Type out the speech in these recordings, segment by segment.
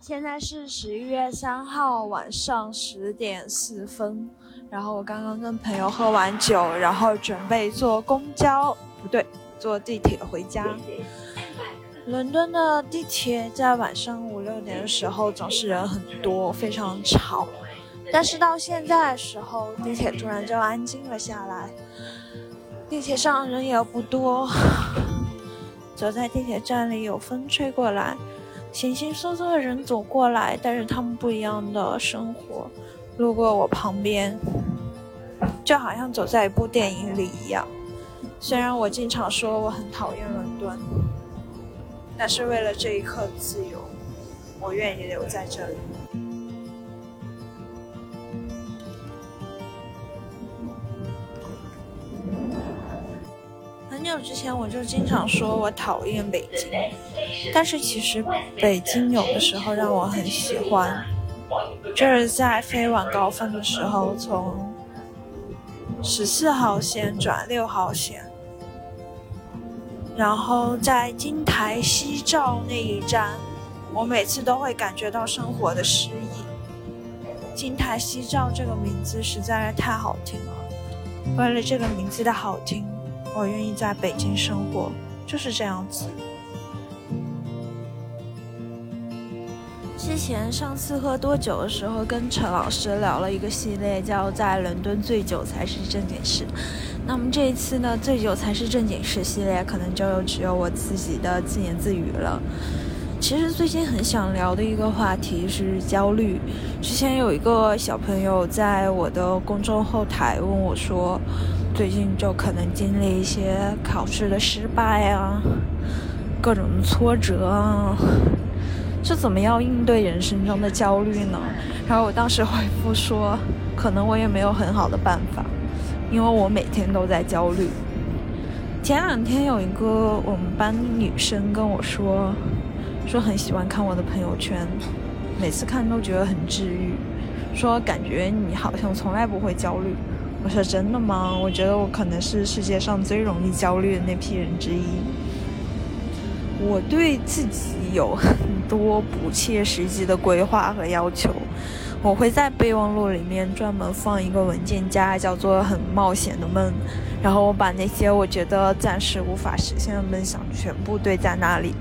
现在是十一月三号晚上十点四分，然后我刚刚跟朋友喝完酒，然后准备坐公交，不对，坐地铁回家。伦敦的地铁在晚上五六点的时候总是人很多，非常吵。但是到现在的时候，地铁突然就安静了下来，地铁上人也不多。走在地铁站里，有风吹过来，形形色色的人走过来，但是他们不一样的生活，路过我旁边，就好像走在一部电影里一样。虽然我经常说我很讨厌伦敦，但是为了这一刻自由，我愿意留在这里。久之前我就经常说我讨厌北京，但是其实北京有的时候让我很喜欢，就是在飞往高峰的时候，从十四号线转六号线，然后在金台夕照那一站，我每次都会感觉到生活的诗意。金台夕照这个名字实在是太好听了，为了这个名字的好听。我愿意在北京生活，就是这样子。之前上次喝多酒的时候，跟陈老师聊了一个系列，叫“在伦敦醉酒才是正经事”。那么这一次呢，“醉酒才是正经事”系列，可能就只有我自己的自言自语了。其实最近很想聊的一个话题是焦虑。之前有一个小朋友在我的公众后台问我说。最近就可能经历一些考试的失败啊，各种挫折啊，是怎么样应对人生中的焦虑呢？然后我当时回复说，可能我也没有很好的办法，因为我每天都在焦虑。前两天有一个我们班女生跟我说，说很喜欢看我的朋友圈，每次看都觉得很治愈，说感觉你好像从来不会焦虑。我说真的吗？我觉得我可能是世界上最容易焦虑的那批人之一。我对自己有很多不切实际的规划和要求。我会在备忘录里面专门放一个文件夹，叫做“很冒险的梦”。然后我把那些我觉得暂时无法实现的梦想全部堆在那里。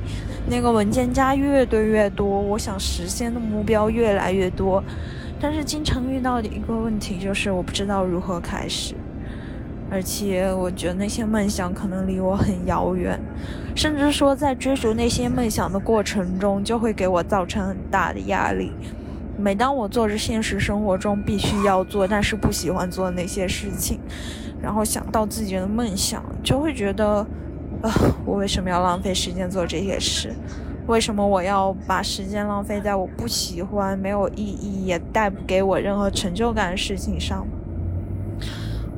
那个文件夹越堆越多，我想实现的目标越来越多。但是经常遇到的一个问题就是我不知道如何开始，而且我觉得那些梦想可能离我很遥远，甚至说在追逐那些梦想的过程中就会给我造成很大的压力。每当我做着现实生活中必须要做但是不喜欢做那些事情，然后想到自己的梦想，就会觉得，啊，我为什么要浪费时间做这些事？为什么我要把时间浪费在我不喜欢、没有意义、也带不给我任何成就感的事情上？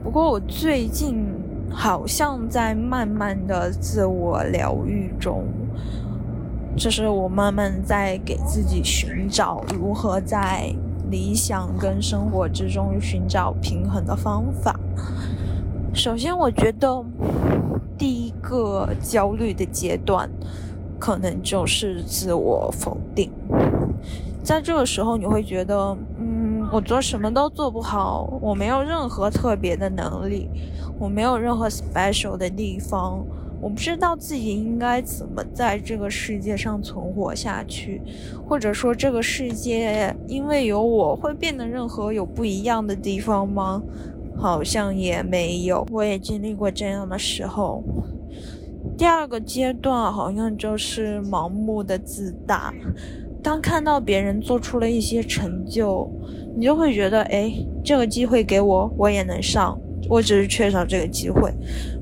不过我最近好像在慢慢的自我疗愈中，就是我慢慢在给自己寻找如何在理想跟生活之中寻找平衡的方法。首先，我觉得第一个焦虑的阶段。可能就是自我否定，在这个时候你会觉得，嗯，我做什么都做不好，我没有任何特别的能力，我没有任何 special 的地方，我不知道自己应该怎么在这个世界上存活下去，或者说这个世界因为有我会变得任何有不一样的地方吗？好像也没有，我也经历过这样的时候。第二个阶段好像就是盲目的自大，当看到别人做出了一些成就，你就会觉得，哎，这个机会给我，我也能上，我只是缺少这个机会，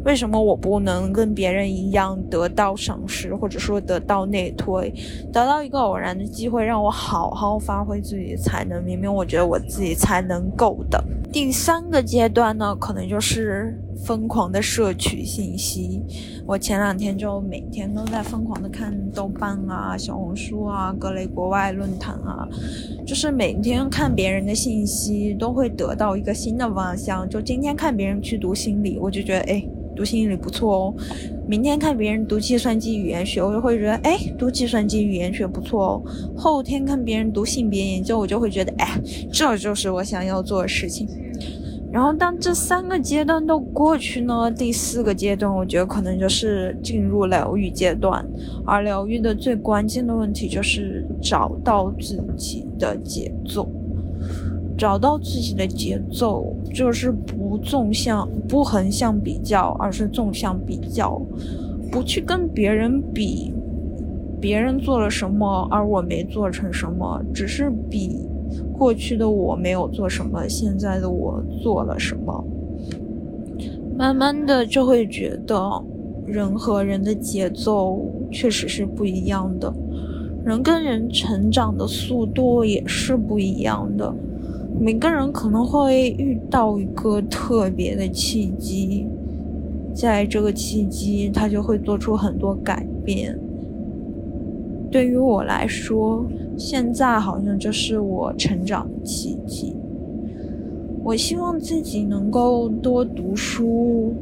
为什么我不能跟别人一样得到赏识，或者说得到内推，得到一个偶然的机会，让我好好发挥自己的才能？明明我觉得我自己才能够的。第三个阶段呢，可能就是疯狂的摄取信息。我前两天就每天都在疯狂的看豆瓣啊、小红书啊、各类国外论坛啊，就是每天看别人的信息，都会得到一个新的方向。就今天看别人去读心理，我就觉得，哎，读心理不错哦。明天看别人读计算机语言学，我就会觉得，哎，读计算机语言学不错哦。后天看别人读性别研究，我就会觉得，哎，这就是我想要做的事情。然后当这三个阶段都过去呢，第四个阶段，我觉得可能就是进入疗愈阶段。而疗愈的最关键的问题就是找到自己的节奏，找到自己的节奏，就是不纵向、不横向比较，而是纵向比较，不去跟别人比，别人做了什么，而我没做成什么，只是比。过去的我没有做什么，现在的我做了什么？慢慢的就会觉得，人和人的节奏确实是不一样的，人跟人成长的速度也是不一样的。每个人可能会遇到一个特别的契机，在这个契机，他就会做出很多改变。对于我来说，现在好像就是我成长的契机。我希望自己能够多读书，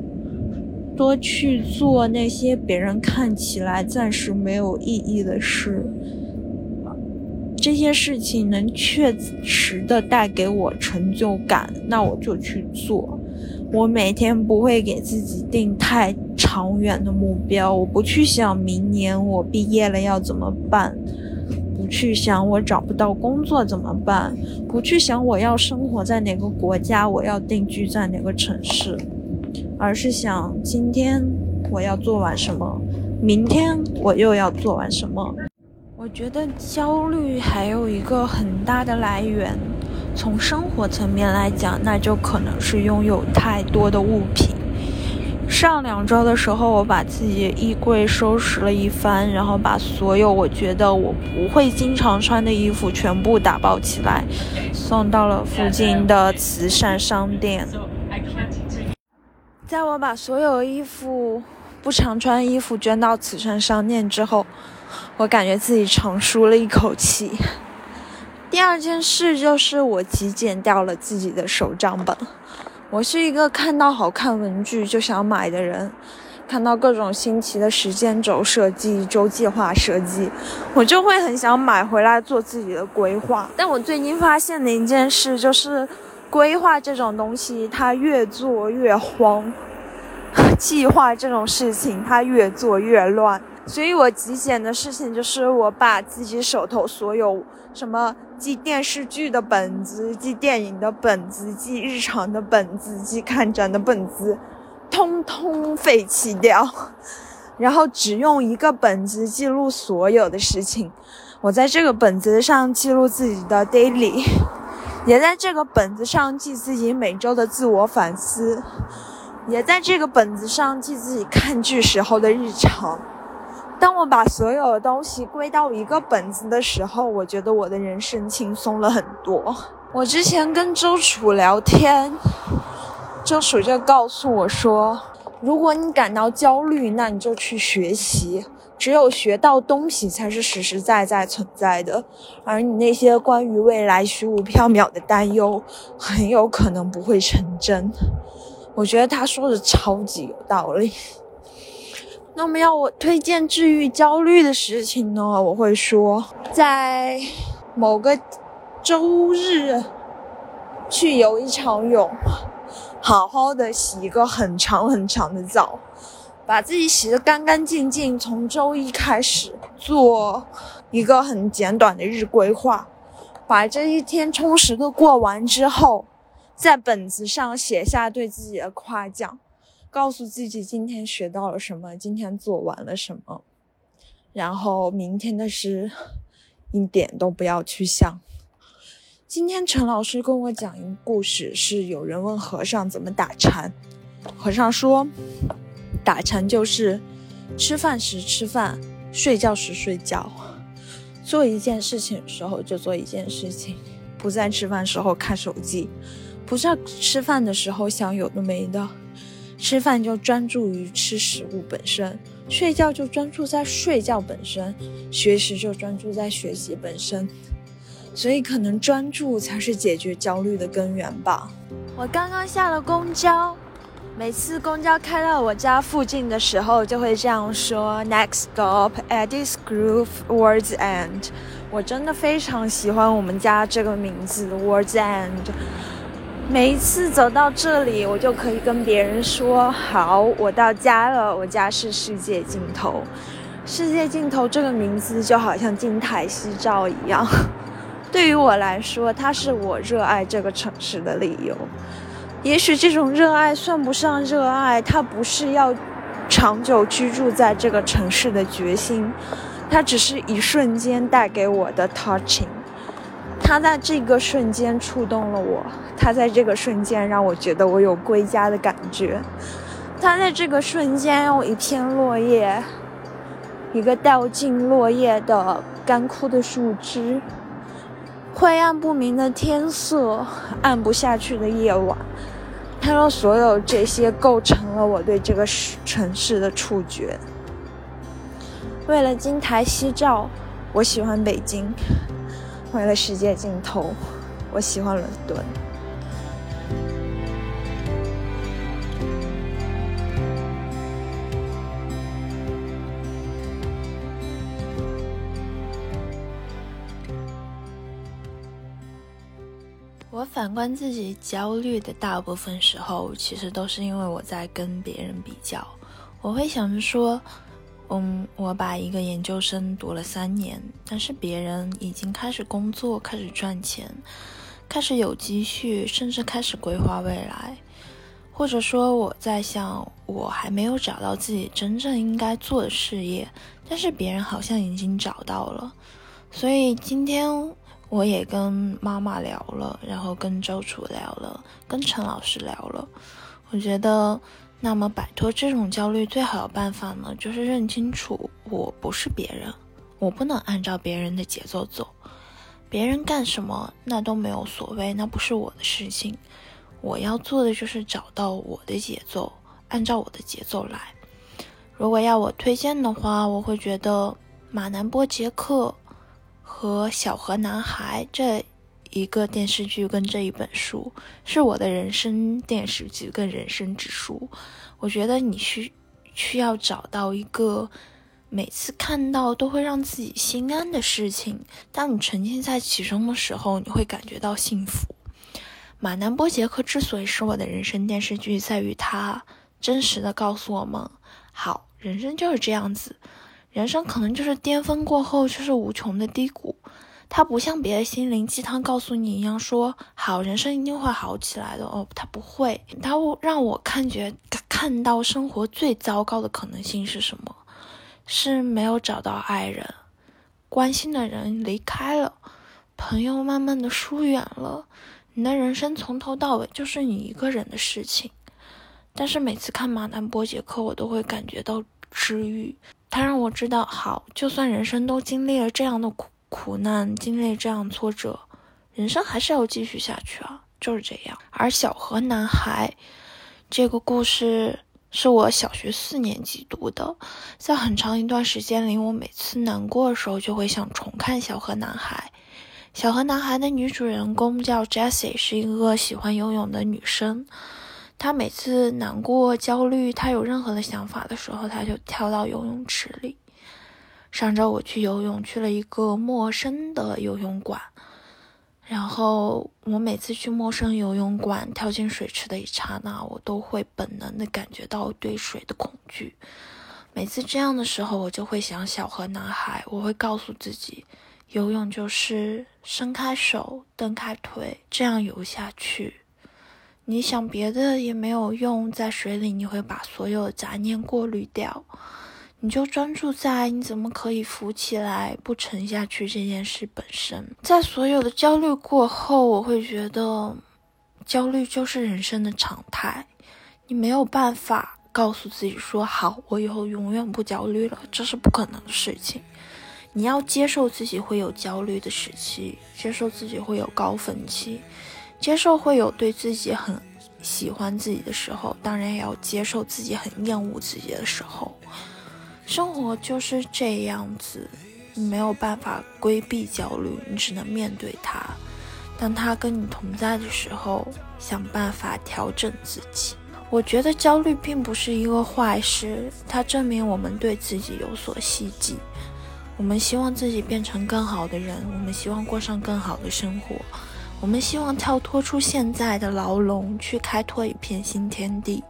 多去做那些别人看起来暂时没有意义的事。这些事情能确实的带给我成就感，那我就去做。我每天不会给自己定太长远的目标，我不去想明年我毕业了要怎么办，不去想我找不到工作怎么办，不去想我要生活在哪个国家，我要定居在哪个城市，而是想今天我要做完什么，明天我又要做完什么。我觉得焦虑还有一个很大的来源。从生活层面来讲，那就可能是拥有太多的物品。上两周的时候，我把自己衣柜收拾了一番，然后把所有我觉得我不会经常穿的衣服全部打包起来，送到了附近的慈善商店。在我把所有衣服、不常穿衣服捐到慈善商店之后，我感觉自己长舒了一口气。第二件事就是我极简掉了自己的手账本。我是一个看到好看文具就想买的人，看到各种新奇的时间轴设计、周计划设计，我就会很想买回来做自己的规划。但我最近发现的一件事就是，规划这种东西它越做越慌，计划这种事情它越做越乱。所以我极简的事情就是我把自己手头所有什么。记电视剧的本子，记电影的本子，记日常的本子，记看展的本子，通通废弃掉，然后只用一个本子记录所有的事情。我在这个本子上记录自己的 daily，也在这个本子上记自己每周的自我反思，也在这个本子上记自己看剧时候的日常。当我把所有的东西归到一个本子的时候，我觉得我的人生轻松了很多。我之前跟周楚聊天，周楚就告诉我说：“如果你感到焦虑，那你就去学习，只有学到东西才是实实在在存在的，而你那些关于未来虚无缥缈的担忧，很有可能不会成真。”我觉得他说的超级有道理。那么要我推荐治愈焦虑的事情呢？我会说，在某个周日去游一场泳，好好的洗一个很长很长的澡，把自己洗得干干净净。从周一开始做一个很简短的日规划，把这一天充实的过完之后，在本子上写下对自己的夸奖。告诉自己今天学到了什么，今天做完了什么，然后明天的事一点都不要去想。今天陈老师跟我讲一个故事，是有人问和尚怎么打禅，和尚说，打禅就是吃饭时吃饭，睡觉时睡觉，做一件事情的时候就做一件事情，不在吃饭时候看手机，不在吃饭的时候想有的没的。吃饭就专注于吃食物本身，睡觉就专注在睡觉本身，学习就专注在学习本身。所以，可能专注才是解决焦虑的根源吧。我刚刚下了公交，每次公交开到我家附近的时候，就会这样说：“Next stop, Eddie's Groove, Words End。”我真的非常喜欢我们家这个名字，Words End。每一次走到这里，我就可以跟别人说：“好，我到家了，我家是世界尽头。”世界尽头这个名字就好像金台夕照一样，对于我来说，它是我热爱这个城市的理由。也许这种热爱算不上热爱，它不是要长久居住在这个城市的决心，它只是一瞬间带给我的 touching。他在这个瞬间触动了我，他在这个瞬间让我觉得我有归家的感觉。他在这个瞬间用一片落叶，一个掉进落叶的干枯的树枝，灰暗不明的天色，暗不下去的夜晚。他说：“所有这些构成了我对这个城市的触觉。为了金台夕照，我喜欢北京；为了世界尽头，我喜欢伦敦。”我反观自己焦虑的大部分时候，其实都是因为我在跟别人比较。我会想着说，嗯，我把一个研究生读了三年，但是别人已经开始工作，开始赚钱，开始有积蓄，甚至开始规划未来。或者说，我在想，我还没有找到自己真正应该做的事业，但是别人好像已经找到了。所以今天。我也跟妈妈聊了，然后跟周楚聊了，跟陈老师聊了。我觉得，那么摆脱这种焦虑最好的办法呢，就是认清楚我不是别人，我不能按照别人的节奏走。别人干什么那都没有所谓，那不是我的事情。我要做的就是找到我的节奏，按照我的节奏来。如果要我推荐的话，我会觉得马南波杰克。和小河男孩这一个电视剧跟这一本书是我的人生电视剧跟人生之书。我觉得你需需要找到一个每次看到都会让自己心安的事情。当你沉浸在其中的时候，你会感觉到幸福。马南波杰克之所以是我的人生电视剧，在于他真实的告诉我们：好，人生就是这样子。人生可能就是巅峰过后就是无穷的低谷，它不像别的心灵鸡汤告诉你一样说好，人生一定会好起来的哦，它不会，它让我看觉看到生活最糟糕的可能性是什么？是没有找到爱人，关心的人离开了，朋友慢慢的疏远了，你的人生从头到尾就是你一个人的事情。但是每次看马南波杰克，我都会感觉到治愈。他让我知道，好，就算人生都经历了这样的苦苦难，经历这样挫折，人生还是要继续下去啊，就是这样。而小河男孩这个故事是我小学四年级读的，在很长一段时间里，我每次难过的时候就会想重看小河男孩。小河男孩的女主人公叫 Jessie，是一个喜欢游泳的女生。她每次难过、焦虑，她有任何的想法的时候，她就跳到游泳池里。上周我去游泳，去了一个陌生的游泳馆。然后我每次去陌生游泳馆，跳进水池的一刹那，我都会本能的感觉到对水的恐惧。每次这样的时候，我就会想小河男孩，我会告诉自己，游泳就是伸开手、蹬开腿，这样游下去。你想别的也没有用，在水里你会把所有杂念过滤掉，你就专注在你怎么可以浮起来不沉下去这件事本身。在所有的焦虑过后，我会觉得，焦虑就是人生的常态。你没有办法告诉自己说好，我以后永远不焦虑了，这是不可能的事情。你要接受自己会有焦虑的时期，接受自己会有高峰期。接受会有对自己很喜欢自己的时候，当然也要接受自己很厌恶自己的时候。生活就是这样子，你没有办法规避焦虑，你只能面对它。当它跟你同在的时候，想办法调整自己。我觉得焦虑并不是一个坏事，它证明我们对自己有所希冀。我们希望自己变成更好的人，我们希望过上更好的生活，我们希望跳脱出现在的牢笼，去开拓一片新天地。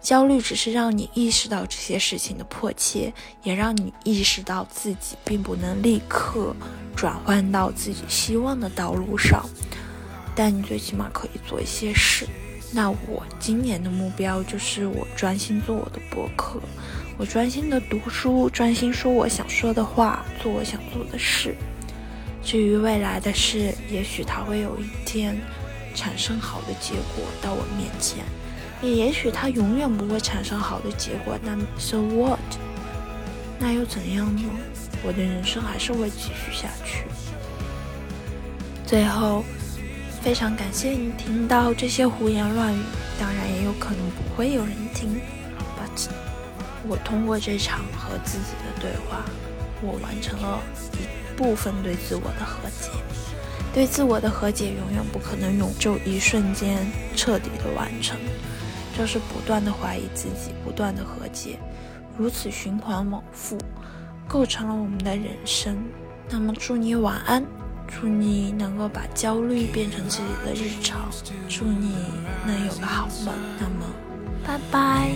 焦虑只是让你意识到这些事情的迫切，也让你意识到自己并不能立刻转换到自己希望的道路上，但你最起码可以做一些事。那我今年的目标就是我专心做我的博客，我专心的读书，专心说我想说的话，做我想做的事。至于未来的事，也许它会有一天产生好的结果到我面前。也也许它永远不会产生好的结果，那 so what？那又怎样呢？我的人生还是会继续下去。最后，非常感谢你听到这些胡言乱语，当然也有可能不会有人听。But 我通过这场和自己的对话，我完成了一部分对自我的和解。对自我的和解永远不可能用就一瞬间彻底的完成。就是不断的怀疑自己，不断的和解，如此循环往复，构成了我们的人生。那么祝你晚安，祝你能够把焦虑变成自己的日常，祝你能有个好梦。那么，拜拜。